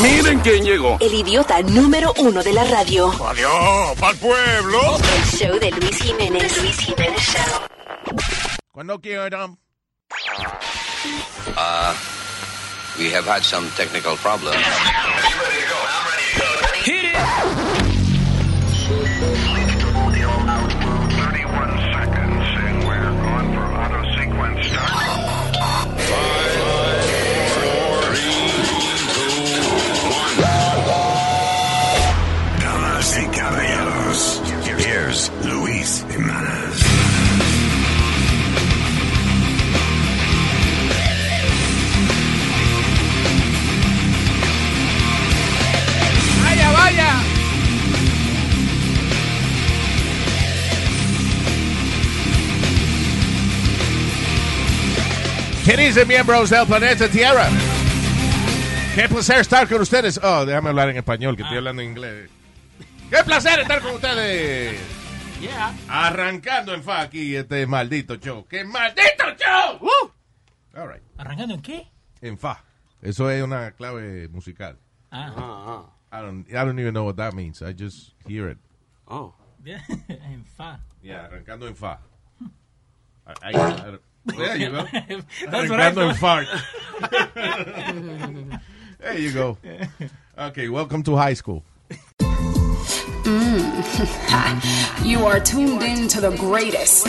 Miren quién llegó. El idiota número uno de la radio. Adiós, pa'l pueblo. El show de Luis Jiménez. Luis Jiménez Show. Cuando quieran. Uh, we have had some technical problems. ¿Qué dicen miembros del planeta Tierra? Qué placer estar con ustedes. Oh, déjame hablar en español, que estoy hablando en inglés. Qué placer estar con ustedes. Yeah. Arrancando en fa aquí este maldito show. ¡Qué maldito show! ¡Uh! All right. ¿Arrancando en qué? En fa. Eso es una clave musical. Ah, I don't, I don't even know what that means. I just hear it. Oh. en fa. Yeah, arrancando en fa. I- I- I- there you go. That's what I Arrancando en thought. fart. there you go. Okay, welcome to high school. Mm. You are tuned in to the greatest.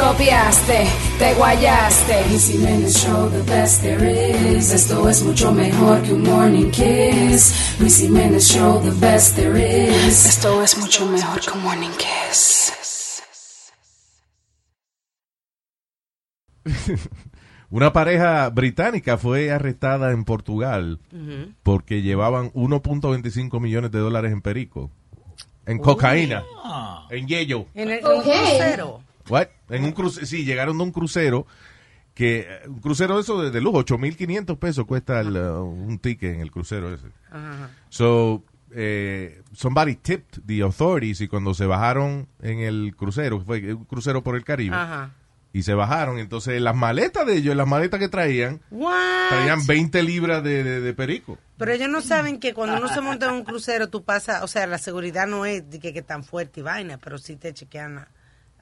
Copiaste, te guayaste. Luis Jiménez Show, the best there is. Esto es mucho mejor que un morning kiss. Luis Jiménez Show, the best there is. Esto es mucho mejor que un morning kiss. Una pareja británica fue arrestada en Portugal porque llevaban 1.25 millones de dólares en perico. En cocaína. Ah. En yello. En el crucero. What? En un crucero. Sí, llegaron de un crucero que un crucero eso de, de lujo, 8.500 pesos cuesta el, uh, un ticket en el crucero ese. Ajá. So, eh, somebody tipped the authorities y cuando se bajaron en el crucero, fue un crucero por el Caribe, Ajá. y se bajaron, entonces las maletas de ellos, las maletas que traían, What? traían 20 libras de, de- de perico. Pero ellos no saben que cuando uno se monta en un crucero, tú pasas, o sea, la seguridad no es de que, que tan fuerte y vaina, pero sí te chequean. la-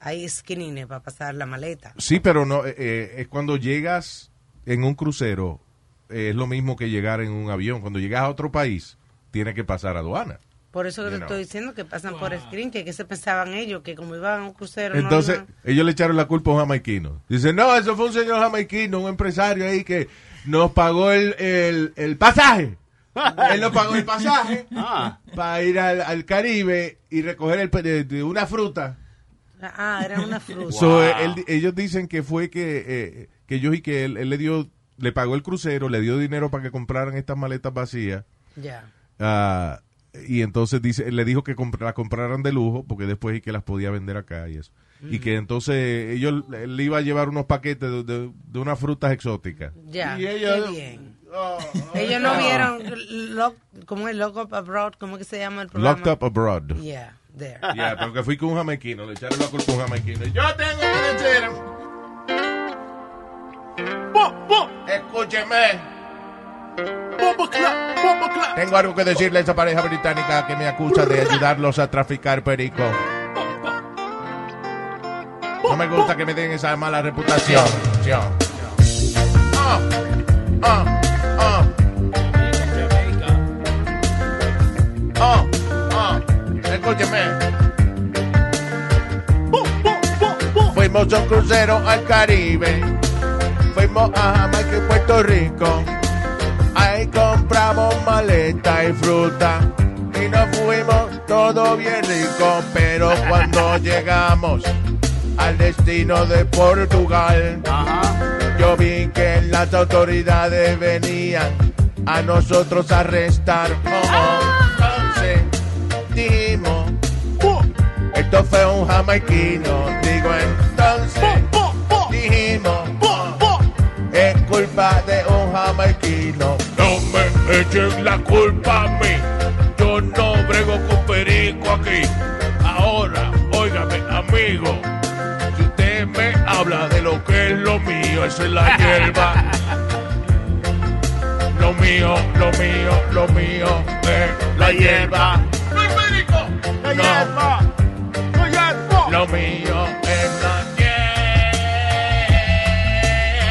Hay skinines para pasar la maleta. Sí, pero no, eh, eh, es cuando llegas en un crucero, eh, es lo mismo que llegar en un avión. Cuando llegas a otro país, tienes que pasar aduana. Por eso que te know. estoy diciendo que pasan por screen, que, que se pensaban ellos, que como iban a un crucero. no Entonces, iban- ellos le echaron la culpa a un jamaiquino. Dicen, no, eso fue un señor jamaiquino, un empresario ahí que nos pagó el, el, el pasaje. Él nos pagó el pasaje Ah. para ir al, al Caribe y recoger el, pe- de- de una fruta. Ah, era una fruta. So, eh, él- ellos dicen que fue que, eh, que ellos y que él, él le dio, le pagó el crucero, le dio dinero para que compraran estas maletas vacías. Ya. Ah, y entonces dice, le dijo que comp- las compraran de lujo porque después y que las podía vender acá y eso. Y que entonces ellos él le iba a llevar unos paquetes de, de- de unas frutas exóticas. Ya. Y ellos, Qué bien. oh, Ellos no vieron, lock, ¿cómo es? Lock Up Abroad, ¿cómo que se llama el programa? Locked Up Abroad. Yeah, there. Ya, pero que fui con un jamaiquino, le echaron la culpa a un jamaiquino. Y Yo tengo que decir. Escúcheme. Tengo algo que decirle a esa pareja británica que me acusa de ayudarlos a traficar perico. No me gusta que me den esa mala reputación. Ah, ah. Ah, ah. Escúcheme. Fuimos a un crucero al Caribe. Fuimos a Jamaica y Puerto Rico. Ahí compramos maleta y fruta. Y nos fuimos todo bien rico. Pero cuando llegamos al destino de Portugal, yo vi que las autoridades venían a nosotros a arrestar. Oh, dijimos, esto fue un jamaiquino. Digo entonces, dijimos, culpa de un jamaiquino. No me echen la culpa a mí. Yo no brego con perico aquí. Ahora, óigame, amigo. Si usted me habla de lo que es lo mío, esa es la hierba. Lo mío, lo mío, lo mío es la hierba. ¡No perico! ¡La hierba! Lo mío es la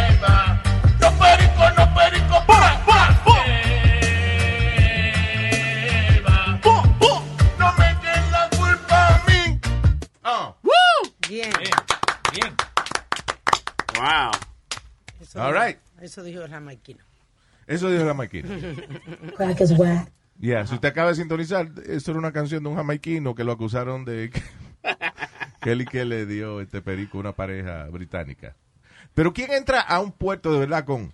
hierba. No perico, no perico, pa, pa, pa. Hierba. No me echen la culpa a mí. Ah. Bien. Bien. Wow. Eso All dijo- right. Eso dijo el jamaiquino. Eso dijo la máquina. Crack is whack. Yeah, si usted acaba de sintonizar, esto era una canción de un jamaiquino que lo acusaron de que, que él y que le dio este perico a una pareja británica. Pero ¿quién entra a un puerto de verdad con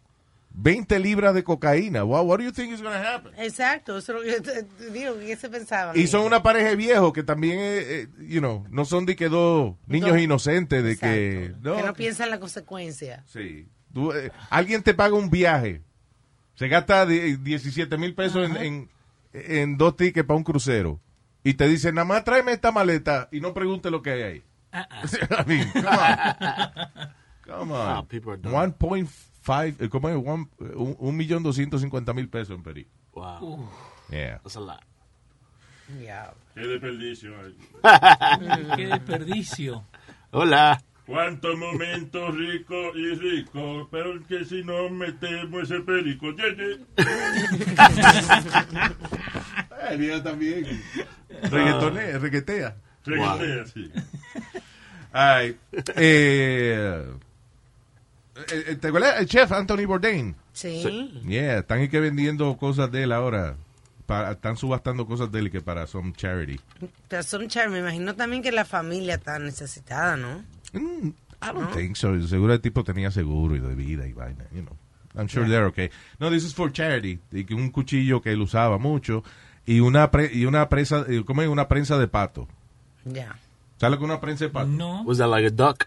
20 libras de cocaína? Wow, what do you think is going to happen? Exacto, eso es lo que yo te- te digo, ¿qué se pensaba? Y son una pareja de viejos que también, eh, eh, you know, no son de que dos niños inocentes de que... Que no piensan la consecuencia. Sí. Tú, eh, alguien te paga un viaje, se gasta die- 17 mil pesos en, en, en dos tickets para un crucero y te dice, nada más tráeme esta maleta y no pregunte lo que hay ahí. I mean, come on. Come on. Ah, people are dumb. 1.5, eh, ¿cómo es? One- eh, un, un millón doscientos cincuenta mil pesos en Perico. Wow. Yeah. That's a lot. Ya. Qué desperdicio. Qué desperdicio. Hola. Cuántos momentos ricos y ricos, pero que si no metemos ese perico, ye, ye. Viejo también. Reggaetonea, reguetea. Reguetea, sí. Ay, eh, eh, ¿Te acuerdas? El chef Anthony Bourdain. Sí. Yeah, están y que vendiendo cosas de él ahora. Para, están subastando cosas de él que para some charity. Pero son char, me imagino también que la familia está necesitada, ¿no? Mm, I don't think so. Seguro el tipo tenía seguro y de vida y vaina, you know. I'm sure they're okay. No, this is for charity. Y que un cuchillo que él usaba mucho y una pre- y una presa, eh, ¿cómo es? Una prensa de pato. Ya. ¿Sabes lo que una prensa de pato? No. Was that like a duck?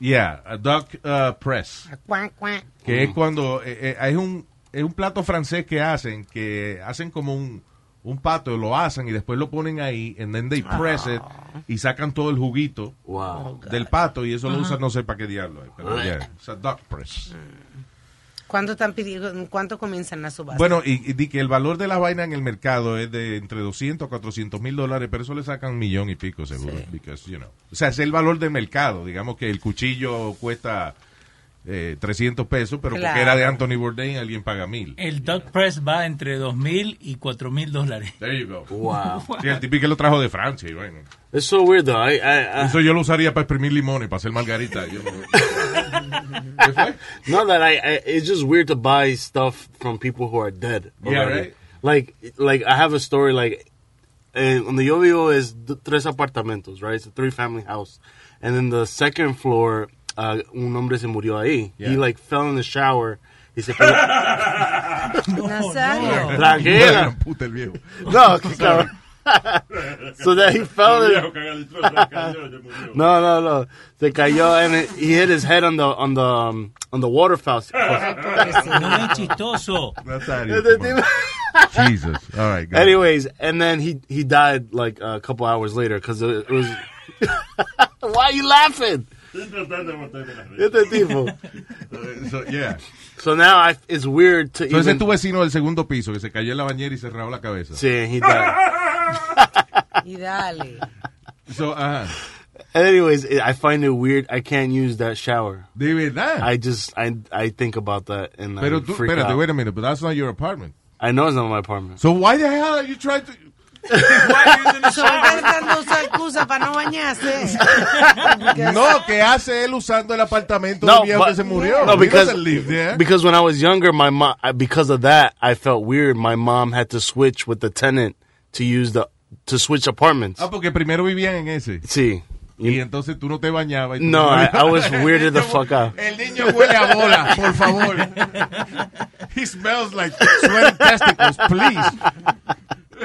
Yeah, a duck uh, press. Cuac, cuac. Que es cuando eh, eh, es un es un plato francés que hacen que hacen como un un pato lo hacen y después lo ponen ahí and then they press it y sacan todo el juguito Wow. del pato y eso lo usan no sé para qué diablo es, pero yeah, it's a duck press. ¿Cuánto están pidiendo? ¿Cuánto comienzan las subastas? Bueno, y, y di que el valor de la vaina en el mercado es de entre 200 a 400 mil dólares, pero eso le sacan un millón y pico seguro. because, you know. O sea, es el valor del mercado. Digamos que el cuchillo cuesta eh, 300 pesos, pero porque era de Anthony Bourdain, alguien paga mil. El Duck Press va entre 2.000 y 4.000 dólares. There you go. Wow. Sí, el que lo trajo de Francia. Y bueno. It's so weird though. I, I, I Eso yo lo usaría para exprimir limones, para hacer margarita. Yo no- ¿Qué fue? no that I, I. It's just weird to buy stuff from people who are dead. Yeah, already. right. Like, like I have a story. Like, eh, donde yo vivo es tres apartamentos, right? It's a three family house, and then the second floor, uh, un hombre se murió ahí. He like fell in the shower. Y se cayó. Nazario. Tranquila. Puta el viejo. No, que cabrón. so that he fell in. Viejo cagadistroso, se cayó, se murió. No, no, no. Se cayó and he hit his head on the on the um, on the waterfowl. No es chistoso. Nazario, Este come on. tipo- Jesus. All right. go ahead. Anyways, and then he he died like a couple hours later because it, it was. Why are you laughing? Estoy tratando de botarme la risa. Este tipo. Uh, so, yeah. So now I, it's weird to Entonces even. es tu vecino del segundo piso que se cayó en la bañera y se rajó la cabeza. Sí, he died. Y dale. So, ajá. Anyways, I find it weird. I can't use that shower. De verdad. I just I I think about that and Pero I tú, freak espérate, out. wait a minute, but that's not your apartment. I know it's not my apartment. So why the hell are you trying to... De usar excusa para no bañarse. No, que hace él usando el apartamento No, del viejo but- que se murió. no, because doesn't live there. because when I was younger, my mom because of that I felt weird. My mom had to switch with the tenant to use the to switch apartments. Ah, porque primero vivían en ese. Sí. Y entonces tú no te bañabas. y No, I. I was weirded the fuck out. El niño huele a bola, por favor. He smells like sweaty testicles, please.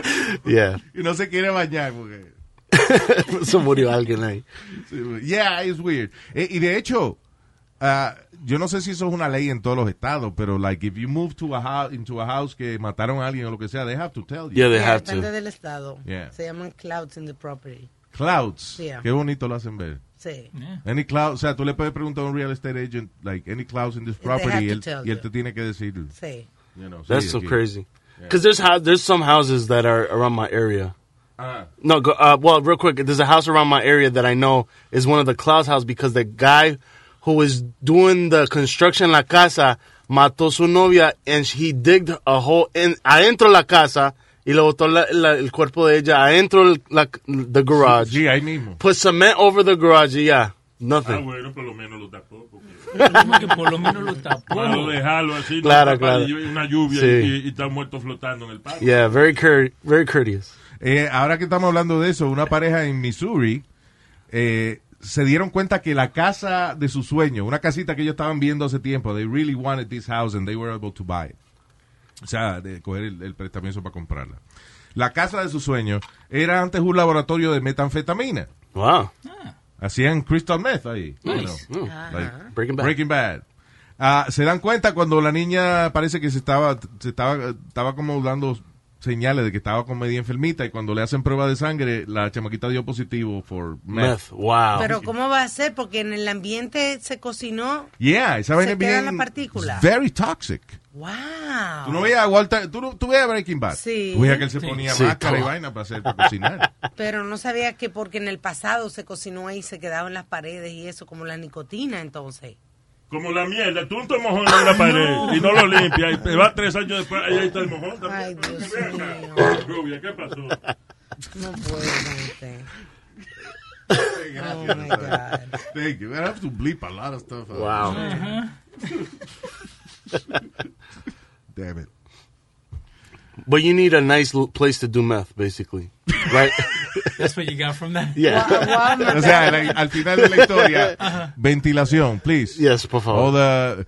Yeah. Y no se quiere bañar porque... Se murió alguien ahí. Yeah, it's weird. Eh, y de hecho, ah, yo no sé si eso es una ley en todos los estados, pero like if you move to a house, into a house que mataron a alguien o lo que sea, they have to tell you. Yeah, they Yeah, have depende to. del estado. Yeah. Se llaman clouds in the property. Clouds. Yeah. Qué bonito lo hacen ver. Sí. Any cloud, o sea, tú le puedes preguntar a un real estate agent, like, any clouds in this They have property, y to él, y él te tiene que decir, Sí. you know, That's sí, so aquí. crazy. Because there's there's some houses that are around my area. Ah. No, go, uh, well, real quick, there's a house around my area that I know is one of the Klaus house because the guy who was doing the construction la casa mató su novia and he digged a hole in adentro de la casa y le botó la- la- el cuerpo de ella adentro la, the garage. Sí, ahí mismo. Put cement over the garage y yeah, nothing. Ah, bueno, por lo menos lo tapó. porque- por lo menos lo tapó. Malo dejarlo así, Claro, no, claro. una lluvia Sí. y, y está muerto flotando en el patio. Yeah, very cour- very courteous. Eh, ahora que estamos hablando de eso, una pareja en Missouri eh, se dieron cuenta que la casa de su sueño, una casita que ellos estaban viendo hace tiempo, they really wanted this house and they were able to buy it. O sea, de coger el, el prestamiento para comprarla. La casa de su sueño era antes un laboratorio de metanfetamina. Wow. Hacían crystal meth ahí. you Nice. know, Ah. like Breaking Bad. Breaking Bad. Ah, se dan cuenta cuando la niña parece que se estaba, se estaba, estaba como dando señales de que estaba con media enfermita y cuando le hacen prueba de sangre, la chamaquita dio positivo for meth. Meth. Wow. Pero ¿cómo va a ser? Porque en el ambiente se cocinó. Yeah, esa Se vaina bien la partícula. very toxic. ¡Wow! Tú no veías a Walter, tú, no- tú veías a Breaking Bad. Sí. Tú veías que él se Sí. ponía Sí, máscara y todo. vaina para hacer, para cocinar. Pero no sabía que porque en el pasado se cocinó ahí, se quedaba en las paredes y eso, como la nicotina entonces. Como la mierda, tú te mojón en la pared y no lo limpias. Y te vas tres años después, ahí está el mojón también. Ay, Dios mío. Rubia, ¿qué pasó? No puedo, gente. Oh, my God. Thank you. I have to bleep a lot of stuff. out. Wow. Damn it. But you need a nice place to do meth, basically, right? That's what you got from that. yeah. O sea, la- al final de la historia, ventilación, please. Yes, por All favor. the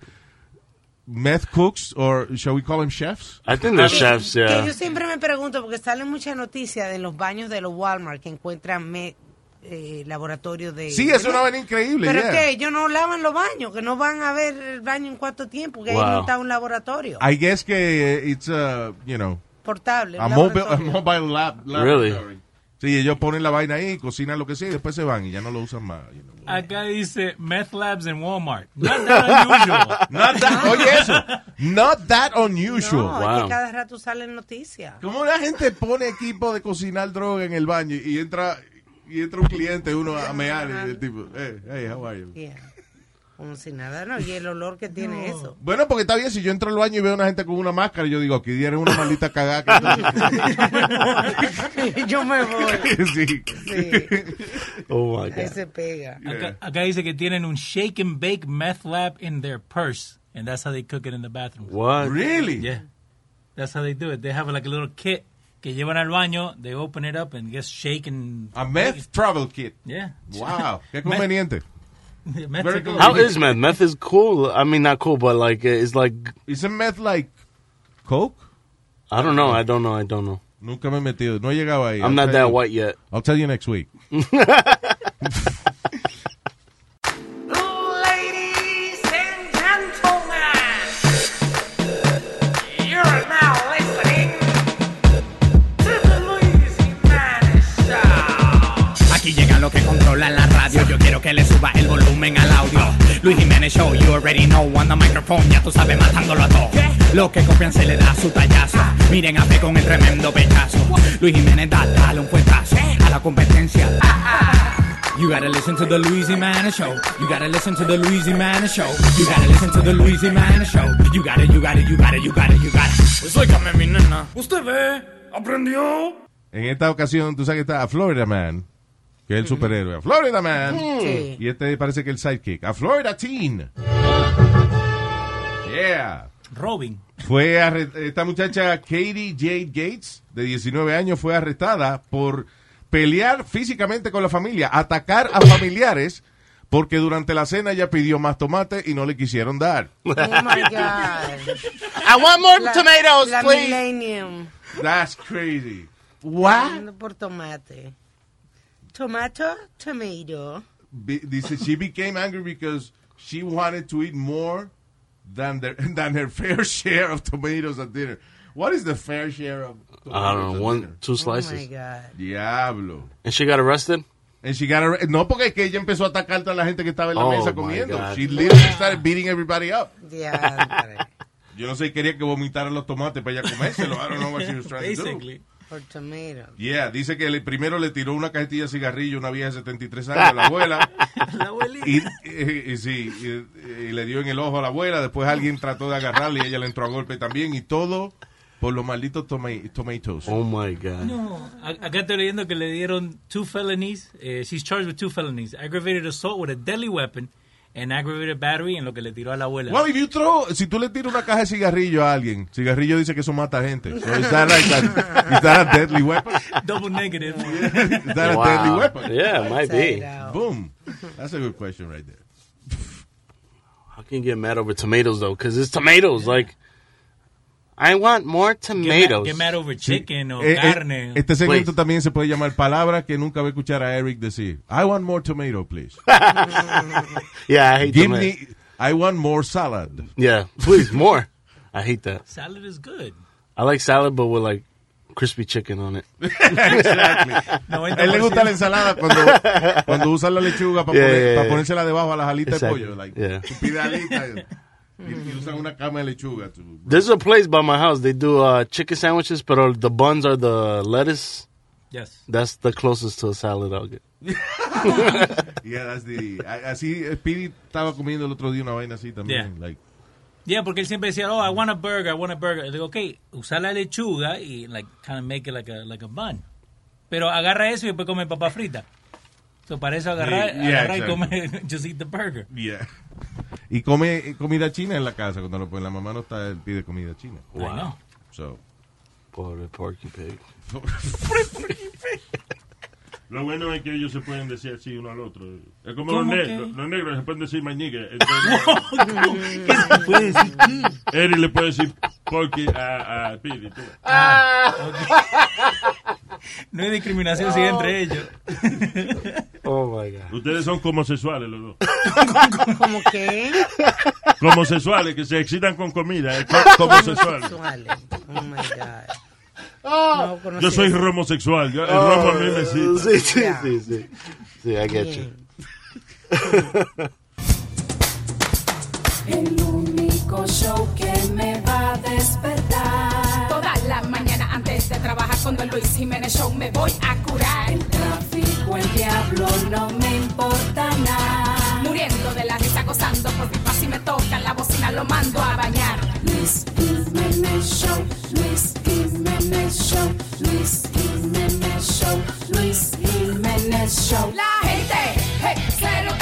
meth cooks, or shall we call them chefs? I think they're chefs. Que Yeah. yo siempre me pregunto, porque salen muchas noticias de los baños de los Walmart que encuentran me, eh, laboratorios de... Sí, es una vaina increíble. Pero yeah. que ellos no lavan los baños, que no van a ver el baño en cuánto tiempo, que ahí Wow. no está un laboratorio I guess que eh, it's a, you know, portable. a mobile, a laboratorio. mobile lab. Really? laboratory. Sí, ellos ponen la vaina ahí, cocinan lo que sea y después se van y ya no lo usan más. you know. Acá dice meth labs en Walmart. Not that unusual. Not that, oye eso, not that unusual. No, es Wow. que cada rato salen noticias. ¿Cómo la gente pone equipo de cocinar droga en el baño y entra y entra un cliente uno a mear y el tipo, hey, hey, how are you? Yeah. Como si nada, ¿no? Y el olor que tiene eso. Bueno, porque está bien, si yo entro al baño y veo a una gente con una máscara, yo digo, aquí dieron una maldita cagada. yo me voy. sí. Sí, Oh my ahí god. se pega. Acá, acá dice que tienen un shake and bake meth lab in their purse. And that's how they cook it in the bathroom. What? Really? Yeah. That's how they do it. They have like a little kit que llevan al baño, they open it up and gets shaken. A meth travel kit. Yeah. Wow, qué conveniente. Meth Very se- good. How is meth? Meth is cool. I mean, not cool, but like uh, it's like Isn't meth like coke? I don't know. I don't know. I don't know. Nunca me he metido, no he llegado ahí. I'm I'll not that you- white yet. I'll tell you next week. Los que controlan la radio. Yo quiero que le suba el volumen al audio. Luis Jiménez Show, you already know. On the microphone, ya tú sabes, matándolo a todo. Los que copian se le da su tallazo. Miren a ver con el tremendo pechazo. Luis Jiménez da, dale un fuetazo a la competencia. You gotta listen to the Luis Jimenez Show. You gotta listen to the Luis Jimenez Show. You gotta listen to the Luis Jimenez Show. You gotta, you gotta, you gotta, you gotta, you gotta. Pues óigame, mi nena. ¿Usted ve? ¿Aprendió? En esta ocasión, tú sabes que está a Florida Man, que es el superhéroe. A Florida Man. Sí. Y este parece que el sidekick. A Florida Teen. Yeah. Robin. Fue esta muchacha Katie Jade Gates, de 19 años, fue arrestada por pelear físicamente con la familia, atacar a familiares, porque durante la cena ella pidió más tomate y no le quisieron dar. Oh my God. I want more La- tomatoes, la please. Millennium. That's crazy. What? Por tomate. Tomato, tomato. Be- Dice, she became angry because she wanted to eat more than, their, than her fair share of tomatoes at dinner. What is the fair share of tomatoes I don't know, one, dinner? two Oh slices. my God. Diablo. And she got arrested? And she got arre- no, porque es que ella empezó a atacar a toda la gente que estaba en la Oh, mesa comiendo. God. She literally started beating everybody up. Diantre. Yo no sé, quería que vomitaran los tomates para ella comérselo. I don't know what she was trying to do. Yeah, dice que le- primero le tiró una cajetilla de cigarrillo a una vieja de 73 años a la abuela. La abuelita. Y, y- y sí, y, y le dio en el ojo a la abuela. Después alguien trató de agarrarle y ella le entró a golpe también. Y todo por los malditos toma- tomatoes. Oh my God. No, acá estoy leyendo que le dieron two felonies. Eh, she's charged with two felonies: aggravated assault with a deadly weapon and aggravated battery en lo que le tiró a la abuela. Well, if you throw, si tú le tiras una caja de cigarrillo a alguien, cigarrillo dice que eso mata gente. So is that like a, is that a deadly weapon? Double negative. Is that a deadly weapon? Yeah, it might be. Out. Boom. That's a good question right there. How can you get mad over tomatoes though? Because it's tomatoes. Like, I want more tomatoes. get mad over chicken o Eh, eh, carne. este segmento Please. también se puede llamar palabra que nunca va a escuchar a Eric decir. I want more tomato, please. yeah, I hate Give tomatoes. me, I want more salad. Yeah, please more. I hate that. Salad is good. I like salad, but with like crispy chicken on it. exactly. A él le gusta la ensalada cuando, cuando usa la lechuga para Yeah, poner, yeah, para yeah. ponérsela debajo a las alitas Exactly. de pollo. Like, Yeah. Y, y usan una cama de lechuga. There's a place by my house. They do uh, chicken sandwiches, but the buns are the lettuce. Yes. That's the closest to a salad I'll get. Yeah, that's the, así Speedy estaba comiendo el otro día una vaina así también. Yeah. Like, Yeah, porque él siempre decía, oh, I want a burger, I want a burger. Le digo, ok, usa la lechuga y like kind of make it like a, like a bun. Pero agarra eso y después come papa frita. So para eso agarrar, Yeah, yeah, agarrar y exactly. come, just eat the burger. yeah. Y come comida china en la casa. Cuando lo- pues, la mamá no está, él pide comida china. Know. So. Pobre porky pig. Lo bueno es que ellos se pueden decir así uno al otro. Es como los ¿Cómo negros. Los negros se pueden decir mañique. ¿Qué se puede decir? Eri le puede decir porky a, a Speedy. tú. No hay discriminación así entre ellos. Oh my god. Ustedes son homosexuales los dos. ¿Cómo qué? Homosexuales que se excitan con comida. Co- homosexuales. Sexuales. Oh my God. No conocí Yo soy homosexual. Yo, el romo a mí me excita. Sí, sí, Yeah. sí, sí. Sí, I get you. El único show que me va a despertar. Trabajar con Don Luis Jiménez Show me voy a curar. El tráfico, el diablo, no me importa nada. Muriendo de la risa, gozando por mi paz y me toca la bocina, lo mando a bañar. Luis Jiménez Show, Luis Jiménez Show, Luis Jiménez Show, Luis Jiménez Show. La gente, hey, se lo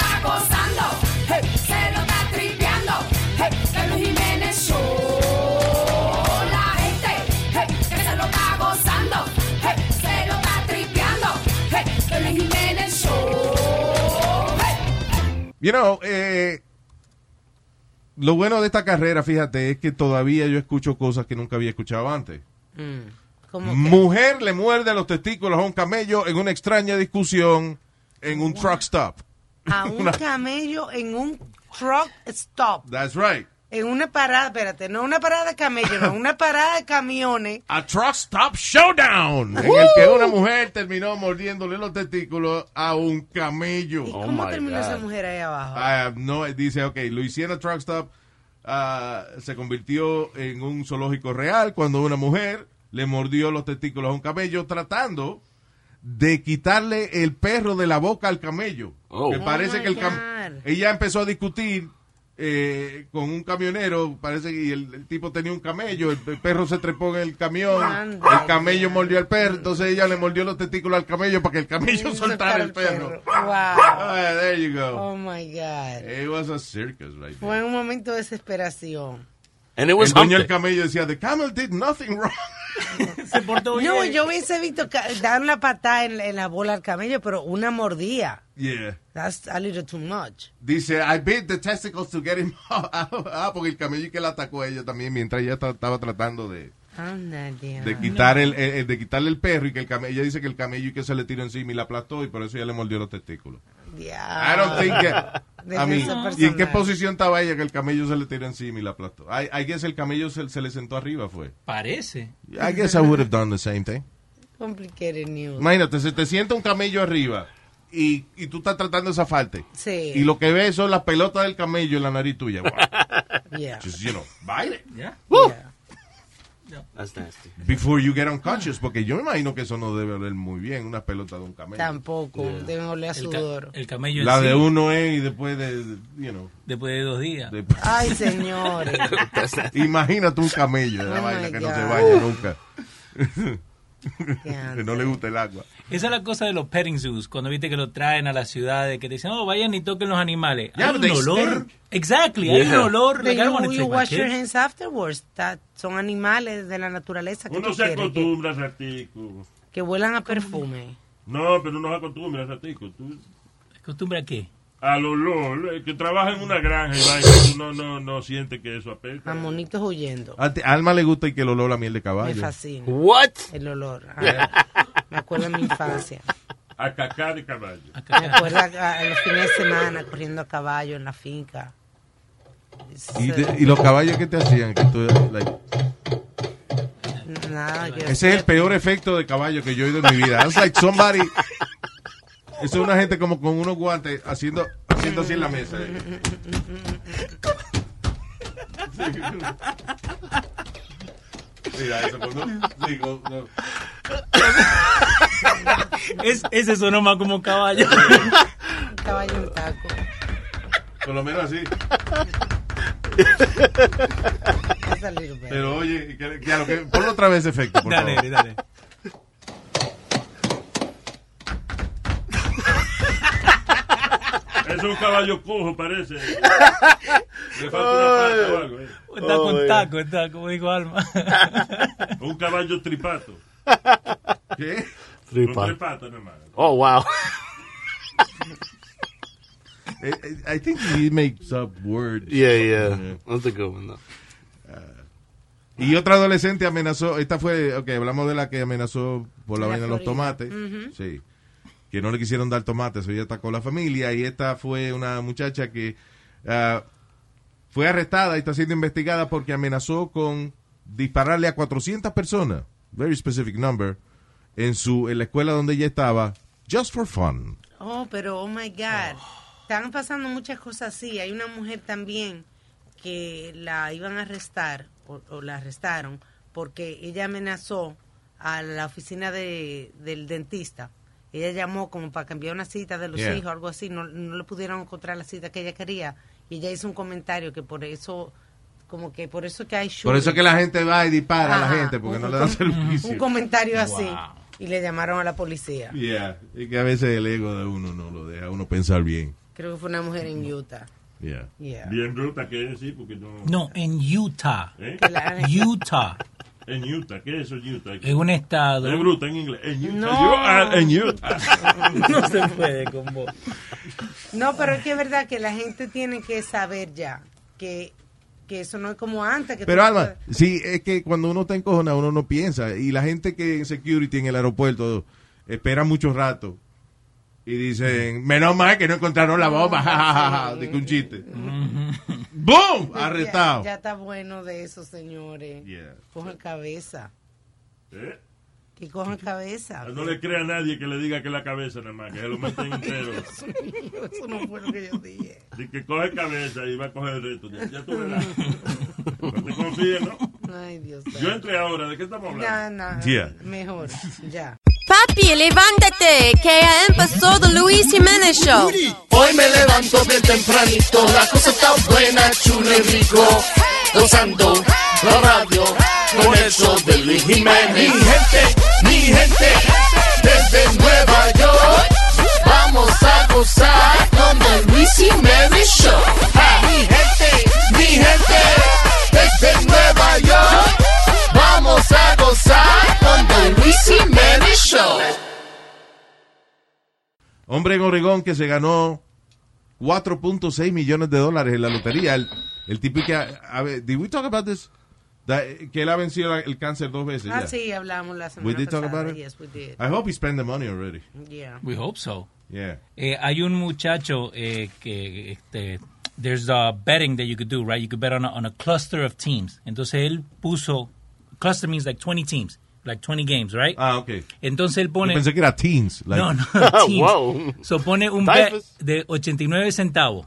You know, eh, lo bueno de esta carrera, fíjate, es que todavía yo escucho cosas que nunca había escuchado antes. Mm. Mujer le muerde los testículos a un camello en una extraña discusión en un truck stop. A un camello en un truck stop. That's right. En una parada, espérate, no una parada de camello, no, una parada de camiones. A truck stop showdown. En el que una mujer terminó mordiéndole los testículos a un camello. ¿Y cómo terminó esa mujer ahí abajo? I have no, dice, ok, Louisiana Truck Stop ah, se convirtió en un zoológico real cuando una mujer le mordió los testículos a un camello tratando de quitarle el perro de la boca al camello. Oh. Que Oh parece my que el cam- God. ella empezó a discutir eh, con un camionero, parece que el, el tipo tenía un camello, el, el perro se trepó en el camión, Anda. el camello mordió al perro, entonces ella le mordió los testículos al camello para que el camello soltara el perro. Wow. Ah, there you go. Oh my God. It was a circus right there. Fue un momento de desesperación. And it was el dueño del camello decía, the camel did nothing wrong. Se portó bien. No, yo hubiese visto dar una patada en, en la bola al camello, pero una mordida. Yeah. That's a little too much. Dice, I bit the testicles to get him out. Ah, porque el camello que la atacó a ella también mientras ella ta- estaba tratando de. De quitar el, el- el- de quitarle el perro y que el camello, ella dice que el camello y que se le tiró encima y la aplastó y por eso ella le mordió los testículos. I don't think que, mean, Defensa ¿Y en qué posición estaba ella que el camello se le tiró encima y la aplastó? I, I guess el camello se, se le sentó arriba, fue. Parece. I guess I would have done the same thing. Complicated news. Imagínate, se te sienta un camello arriba y, y tú estás tratando de zafarte. Sí. Y lo que ves son las pelotas del camello en la nariz tuya. Wow. Yeah. Just, you know, baile. Yeah. That's nasty. Before you get unconscious, porque yo me imagino que eso no debe oler muy bien, una pelota de un camello. Tampoco. Deben oler a El, ca- sudor. el camello La sí, de uno es y después de, you know. después de dos días. de- Ay, señores. Imagínate un camello, la Oh vaina que no se God. baña nunca. Que no le gusta el agua. Esa es la cosa de los petting zoos, cuando viste que lo traen a las ciudades, que te dicen, oh, vayan y toquen los animales. Yeah, hay un olor. stink. Exactly, hay un olor. But you, you wash your hands afterwards. That- son animales de la naturaleza que Uno se que, acostumbra, ratico. que huelan a perfume. No, pero uno se acostumbra, ratico. Tú, ¿Costumbre a qué? Al olor, el que trabaja en una granja y tú no, no, no siente que eso apesta. A monitos huyendo. A Alma le gusta y que el olor a miel de Me caballo. fascina. What? El olor. Me acuerdo de mi infancia. A cacá de caballo. Me acuerdo a, a los fines de semana corriendo a caballo en la finca. ¿Y, de- y los caballos que te hacían? Que tú, like, Nada, que ese es el peor efecto de caballo que yo he oído en mi vida. It's like somebody... Eso es una gente como con unos guantes haciendo, haciendo así en la mesa. Mira, eso cuando... sí, con- no. Es, ese sonó más como caballo. un caballo en taco. Por lo menos así. Pero oye, que, que ponlo otra vez efecto, por dale, favor. dale. Es un caballo cojo, parece. Le falta una pata o algo. eh. Está con taco, está como dijo Alma. Un caballo tripato. ¿Qué? Tripato, nada más. Oh, wow. Eh, eh, I think he makes up words. Yeah, yeah. That's a good one, though. Y otra adolescente amenazó, esta fue, ok, hablamos de la que amenazó por la vaina de los tomates. Ujú. Sí. Que no le quisieron dar tomates, ella atacó a la familia. Y esta fue una muchacha que ah, fue arrestada y está siendo investigada porque amenazó con dispararle a 400 personas, very specific number, en su en la escuela donde ella estaba, just for fun. Oh, pero oh my God. Están pasando muchas cosas así. Hay una mujer también que la iban a arrestar o, o la arrestaron porque ella amenazó a la oficina de, del dentista. Ella llamó como para cambiar una cita de los Yeah. hijos, algo así. No, no le pudieron encontrar la cita que ella quería. Y ella hizo un comentario que por eso, como que por eso que hay Por eso que la gente va y dispara a la Ajá, gente, porque un- no le dan servicio. Un comentario así. Wow. Y le llamaron a la policía. Yeah. Y que a veces el ego de uno no lo deja a uno pensar bien. Creo que fue una mujer en Utah. Yeah. Yeah. Bien ruta que es, sí, porque no... No, en Utah. ¿Eh? Utah. En Utah, ¿qué es eso, Utah? Es un estado. Es bruta en inglés. En Utah. No. Yo, ah, en Utah. No se puede con vos. No, pero es que es verdad que la gente tiene que saber ya que, que eso no es como antes. Que Pero Alma, sí, es que cuando uno está encojonado uno no piensa. Y la gente que en security en el aeropuerto espera mucho rato y dicen, menos mal que no encontraron la bomba, jajaja, de que un chiste. ¡Boom! Ya- Arrestado. Ya, está bueno de eso, señores. Yeah. Cojan cabeza. ¿Eh? Que cojan cabeza. No le crea a nadie que le diga que es la cabeza nada más, que se lo meten entero. Eso no fue lo que yo dije. Así que coge cabeza y va a coger el resto. Ya, ya tú verás. No te confíes, ¿no? Ay, Dios Yo entré ahora, ¿de qué estamos hablando? Ya, no, Yeah. mejor, ya. Papi, levántate, que ya empezó The Luis Jiménez Show. Hoy me levanto bien tempranito, la cosa está buena, chulo y rico. Gozando la radio con el show de Luis Jiménez. Mi gente, mi gente, desde Nueva York, vamos a gozar con el Luis Jiménez Show. Mi gente, mi gente, desde Nueva York, vamos a gozar con el Luis Jiménez Show. Hombre en Oregón que se ganó 4.6 millones de dólares en la lotería. El, el tipo que... A, a ver, did we talk about this? That- que él ha vencido el cáncer dos veces. Ah, ya. sí, hablamos la semana We did talk pasada. about it? Yes, we did. I hope he spent the money already. Yeah. We hope so. Yeah. Eh, hay un muchacho eh, que este, there's a betting that you could do, right? You could bet on a, on a cluster of teams. Entonces él puso cluster means like 20 teams, like 20 games, right? Ah, ok. Entonces él pone Yo pensé que era teens. like- no, no, teams. Wow. So pone un bet de 89 centavos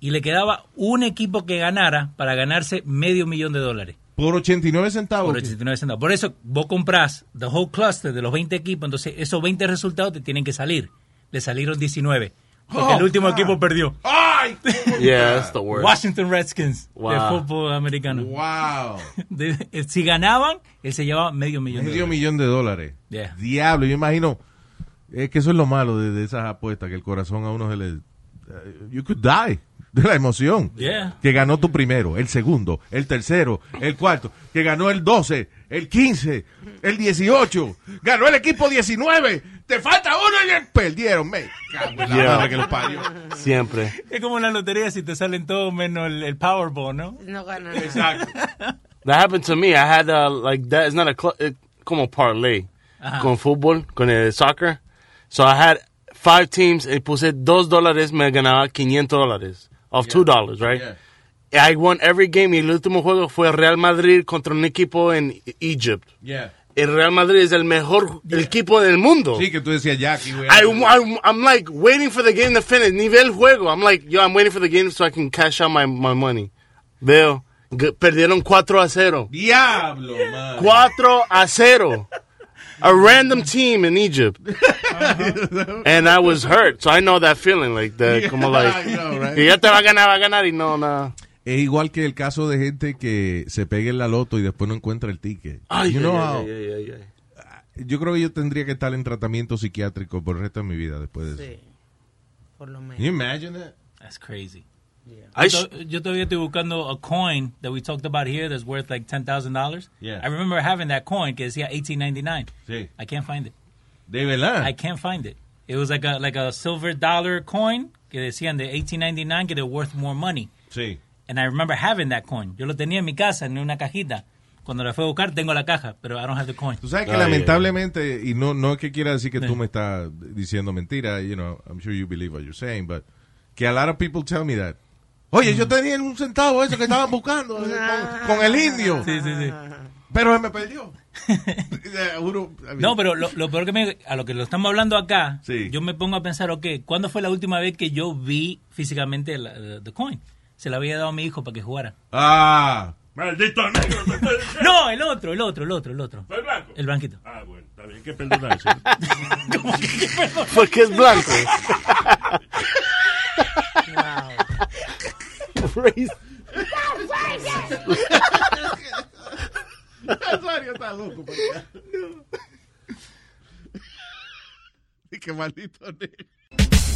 y le quedaba un equipo que ganara para ganarse medio millón de dólares. Por 89 centavos. Por 89 centavos. Por eso vos comprás the whole cluster de los 20 equipos, entonces esos 20 resultados te tienen que salir. Le salieron 19. Porque Oh, el último God. equipo perdió. ¡Ay! Yeah, that's the worst. Washington Redskins de fútbol americano. Wow. De- eh, si ganaban, él se llevaba medio millón de Medio dólares. millón de dólares. Yeah. Diablo, yo imagino. Es que eso es lo malo de, de esas apuestas, que el corazón a uno se le. eh, you could die de la emoción. Yeah. Que ganó tu primero, el segundo, el tercero, el cuarto, que ganó el 12, el 15, el 18, ganó el equipo 19, te falta uno y el- perdieron, me cago en la Yeah. madre que los parió. Siempre. Es como en la lotería si te salen todos menos el, el Powerball, ¿no? No gana nada. Exacto. That happened to me. I had uh, like that. It's not a it, como parlay Ajá. con fútbol, con el soccer. So I had five teams. Y puse dos dólares, me ganaba 500 dólares of two dollars, right? Yeah. I won every game. Y el último juego fue Real Madrid contra un equipo en Egypt. Yeah. El Real Madrid es el mejor el equipo del mundo. Sí, que tú decías Jackie, güey. I, I'm, I'm like waiting for the game to finish. Ni ve el juego. I'm like, yo, I'm waiting for the game so I can cash out my, my money. Veo, g- perdieron 4 a 0. Diablo, man. 4 a 0. A random team in Egypt. Uh-huh. And I was hurt. So I know that feeling. Like, the, como like, I know, right? que ya te va a ganar, va a ganar y no, nada. Es igual que el caso de gente que se pegue en la loto y después no encuentra el ticket. Ay, You ay, know ay, how- ay, ay, ay. Yo creo que yo tendría que estar en tratamiento psiquiátrico por el resto de mi vida después de eso. Sí, por lo menos. Can you imagine that? That's crazy. I Yo, yo todavía estoy buscando a coin that we talked about here that's worth like $10,000. Yeah. I remember having that coin que decía 1899. Sí. I can't find it. De verdad. I can't find it. It was like a like a silver dollar coin que decían de 1899 que they're worth more money. Sí. And I remember having that coin. Yo lo tenía en mi casa en una cajita. Cuando la fui a buscar tengo la caja, pero I don't have the coin. Tú sabes que Ay, lamentablemente, y no, no es que quiera decir que Sí. tú me estás diciendo mentira, you know, I'm sure you believe what you're saying, but que a lot of people tell me that. Oye, yo tenía un centavo eso que estaban buscando eh, con, con el indio, Sí, sí, sí. pero se me perdió. Eh, No, pero lo, lo peor que me, a lo que lo estamos hablando acá, Sí. yo me pongo a pensar, ok, ¿cuándo fue la última vez que yo vi físicamente la the- the coin? Se la había dado a mi hijo para que jugara. Ah, Maldito negro. No, el otro, el otro, el otro, el otro. ¿Fue el blanco? El blanquito. Ah, bueno, está bien, que perdonar eso. Porque es blanco. Crazy. Nazario está loco. allá. Y qué maldito negro.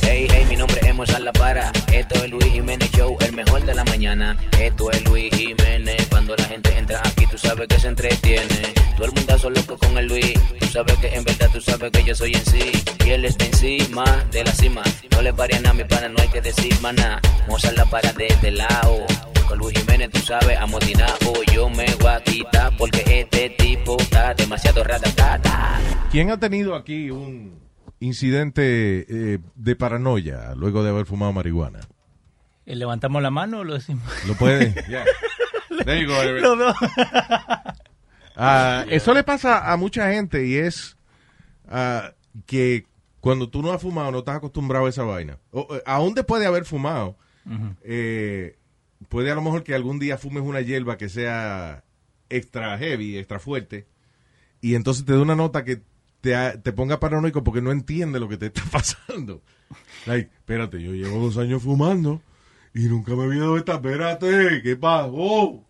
Hey, hey, mi nombre es Mozart La Para. Esto es Luis Jiménez Show, el mejor de la mañana. Esto es Luis Jiménez. Cuando la gente entra aquí, tú sabes que se entretiene. Todo el mundo loco con el Luis. Tú sabes que en verdad tú sabes que yo soy en sí. Y él está encima de la cima. No le paría nada, mi pana, no hay que decir maná. Mozart La Para de este lado. Con Luis Jiménez, tú sabes, amotinado. Yo me voy a quitar porque este tipo está demasiado ratatata. ¿Quién ha tenido aquí un incidente eh, de paranoia luego de haber fumado marihuana? ¿Eh, ¿Levantamos la mano o lo decimos? ¿Lo puede? Yeah. There you go, Eric. Los dos. Ah, Eso le pasa a mucha gente y es ah, que cuando tú no has fumado no estás acostumbrado a esa vaina. O, eh, aún después de haber fumado, eh, puede a lo mejor que algún día fumes una hierba que sea extra heavy, extra fuerte, y entonces te da una nota que te, te ponga paranoico porque no entiende lo que te está pasando. Like, espérate, yo llevo dos años fumando y nunca me había dado esta, espérate, ¿qué pasó?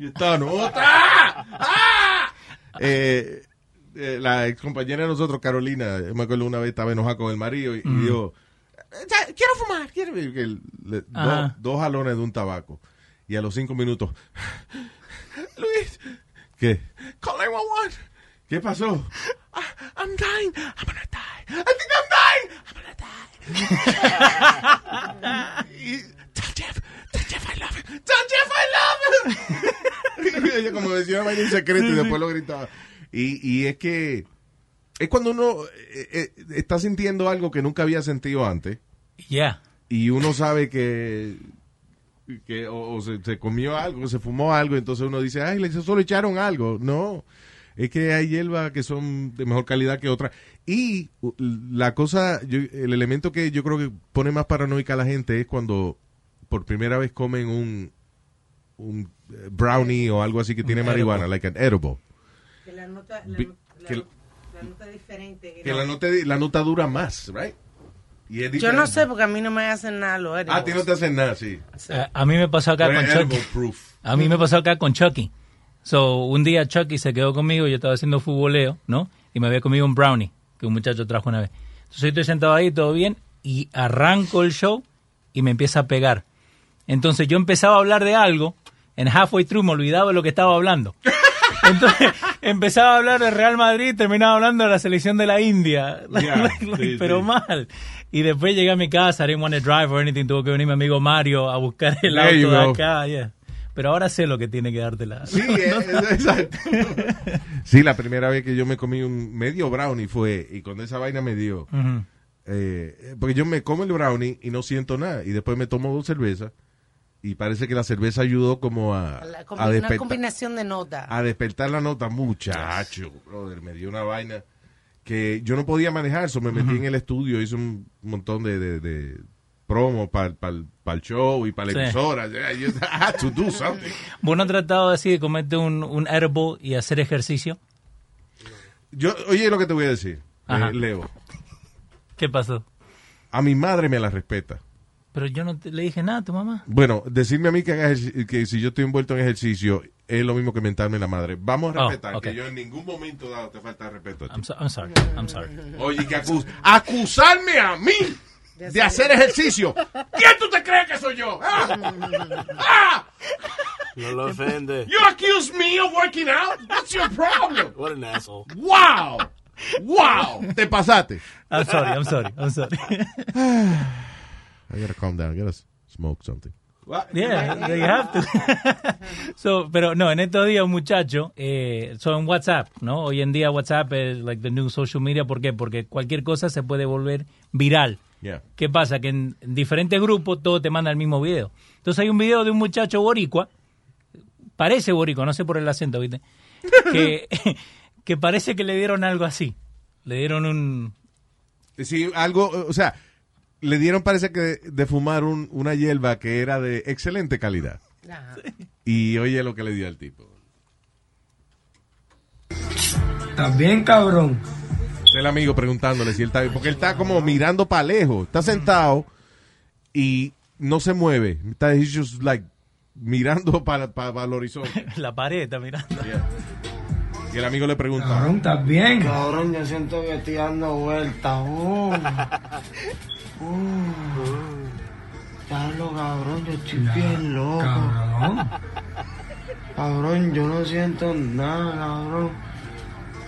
Y esta nota. ¡Ah! Eh, eh, la ex compañera de nosotros, Carolina, me acuerdo una vez estaba enojada con el marido y, y Mm. dijo, "Ya, quiero fumar, quiero le- le- dos, dos jalones de un tabaco. Y a los cinco minutos, Luis, ¿qué? Call 911. ¿Qué pasó? "Ah, I'm dying. I'm gonna die. I think I'm dying. I'm gonna die. y, tell Jeff, tell Jeff I love him. Tell Jeff I love him. Ella como decía vaina en secreto y después lo gritaba. Y, y es que Es cuando uno eh, eh, está sintiendo algo que nunca había sentido antes. Yeah. Y uno sabe que, que o, o se, se comió algo, se fumó algo, entonces uno dice, ay, le solo echaron algo. No, es que hay hierba que son de mejor calidad que otras. Y la cosa, yo- el elemento que yo creo que pone más paranoica a la gente es cuando por primera vez comen un, un eh, brownie o algo así que tiene Un marihuana, edible. like an edible. Que la nota, la, la que- la nota es diferente. Que la nota, la nota dura más, right? Yo no sé porque a mí no me hacen nada los Ah, a ti no te hacen nada, sí. Eh, a mí me pasó acá Pero con Chucky. proof. A mí me pasó acá con Chucky. So, un día Chucky se quedó conmigo, yo estaba haciendo futboleo, ¿no? Y me había comido un brownie que un muchacho trajo una vez. Entonces yo estoy sentado ahí, todo bien, y arranco el show y me empieza a pegar. Entonces yo empezaba a hablar de algo, en halfway through me olvidaba de lo que estaba hablando. Entonces empezaba a hablar de Real Madrid, terminaba hablando de la selección de la India. Yeah, sí, pero sí. mal. Y después llegué a mi casa, I didn't want to drive or anything, tuvo que venir mi amigo Mario a buscar el There auto de acá. yeah. Pero ahora sé lo que tiene que darte la... Sí, eh, exacto. Sí, la primera vez que yo me comí un medio brownie fue, y cuando esa vaina me dio, Ujú. eh, porque yo me como el brownie y no siento nada, y después me tomo dos cervezas, y parece que la cerveza ayudó como a, La a, una combinación de notas. a despertar la nota, muchacho, brother, me dio una vaina que yo no podía manejar, so me metí en el estudio, hice un montón de, de, de promo para el show y para la Sí. emisora, I had to do something. ¿Vos no has tratado así de comerte un, un y hacer ejercicio? Yo, oye, lo que te voy a decir, eh, Leo. ¿Qué pasó? A mi madre me la respeta. Pero yo no te- le dije nada a tu mamá. Bueno, decirme a mí que, haga que si yo estoy envuelto en ejercicio es lo mismo que mentarme la madre. Vamos a Oh, respetar que yo en ningún momento dado te falta respeto a ti. I'm, so- I'm sorry, I'm sorry. Oye, que acus- acusarme a mí de hacer ejercicio. ¿Quién tú te crees que soy yo? ¿Ah? ¿Ah? No lo ofende. You accuse me of working out? What's your problem? What an asshole. Wow. Wow. Te pasaste. I'm sorry, I'm sorry, I'm sorry. I gotta calm down. I gotta smoke something. Yeah, you have to. so, pero no, en estos días un muchacho, eh, so en WhatsApp, ¿no? Hoy en día WhatsApp es like the new social media, ¿por qué? Porque cualquier cosa se puede volver viral. Yeah. ¿Qué pasa? Que en, en diferentes grupos todo te manda el mismo video. Entonces hay un video de un muchacho boricua, parece boricua, no sé por el acento, ¿viste? Que, que parece que le dieron algo así. Le dieron un... Sí, algo, o sea, le dieron parece que de, fumar un- una hierba que era de excelente calidad. Y oye lo que le dio al tipo. Estás bien, cabrón. El amigo preguntándole si él está bien, porque él está como mirando para lejos, está sentado y no se mueve. Está he's just like mirando para el horizonte. La pared está mirando. Y el amigo le pregunta, Cabrón, ¿estás bien? Cabrón, yo siento que estoy dando vueltas. Uh. Uh. Diablo, cabrón, yo estoy bien loco. Cabrón. Cabrón, yo no siento nada, cabrón.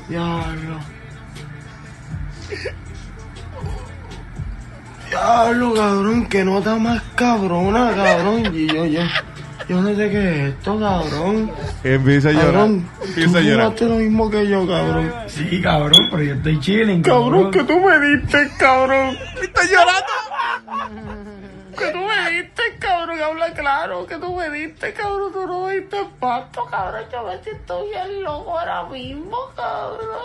Diablo. Diablo, cabrón, que nota más cabrona, cabrón. Y yo, yo, yo no sé qué es esto, cabrón. empieza a llorar. Cabrón, Empieza tú a llorar. fumaste lo mismo que yo, cabrón. Sí, cabrón, pero yo estoy chilling, Cabrón, cabrón. que tú me diste, cabrón. ¿Estás llorando? Que tú me diste, cabrón, habla claro. Que tú me diste, cabrón, tú no me diste pasto, cabrón. Yo me siento bien loco ahora mismo, cabrón.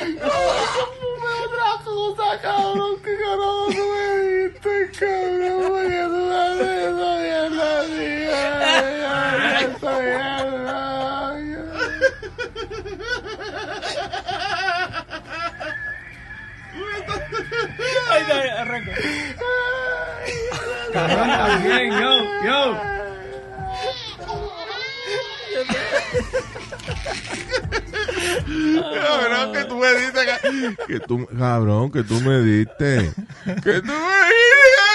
Yo fumé otra cosa, cabrón. Que carajo tú me diste, cabrón. Porque tú me tío. Esa Ay, ay, arranca. Cabrón, bien, yo, yo. Cabrón, que tú me diste. ca- Que tú, cabrón, que tú me diste. Que tú me diste.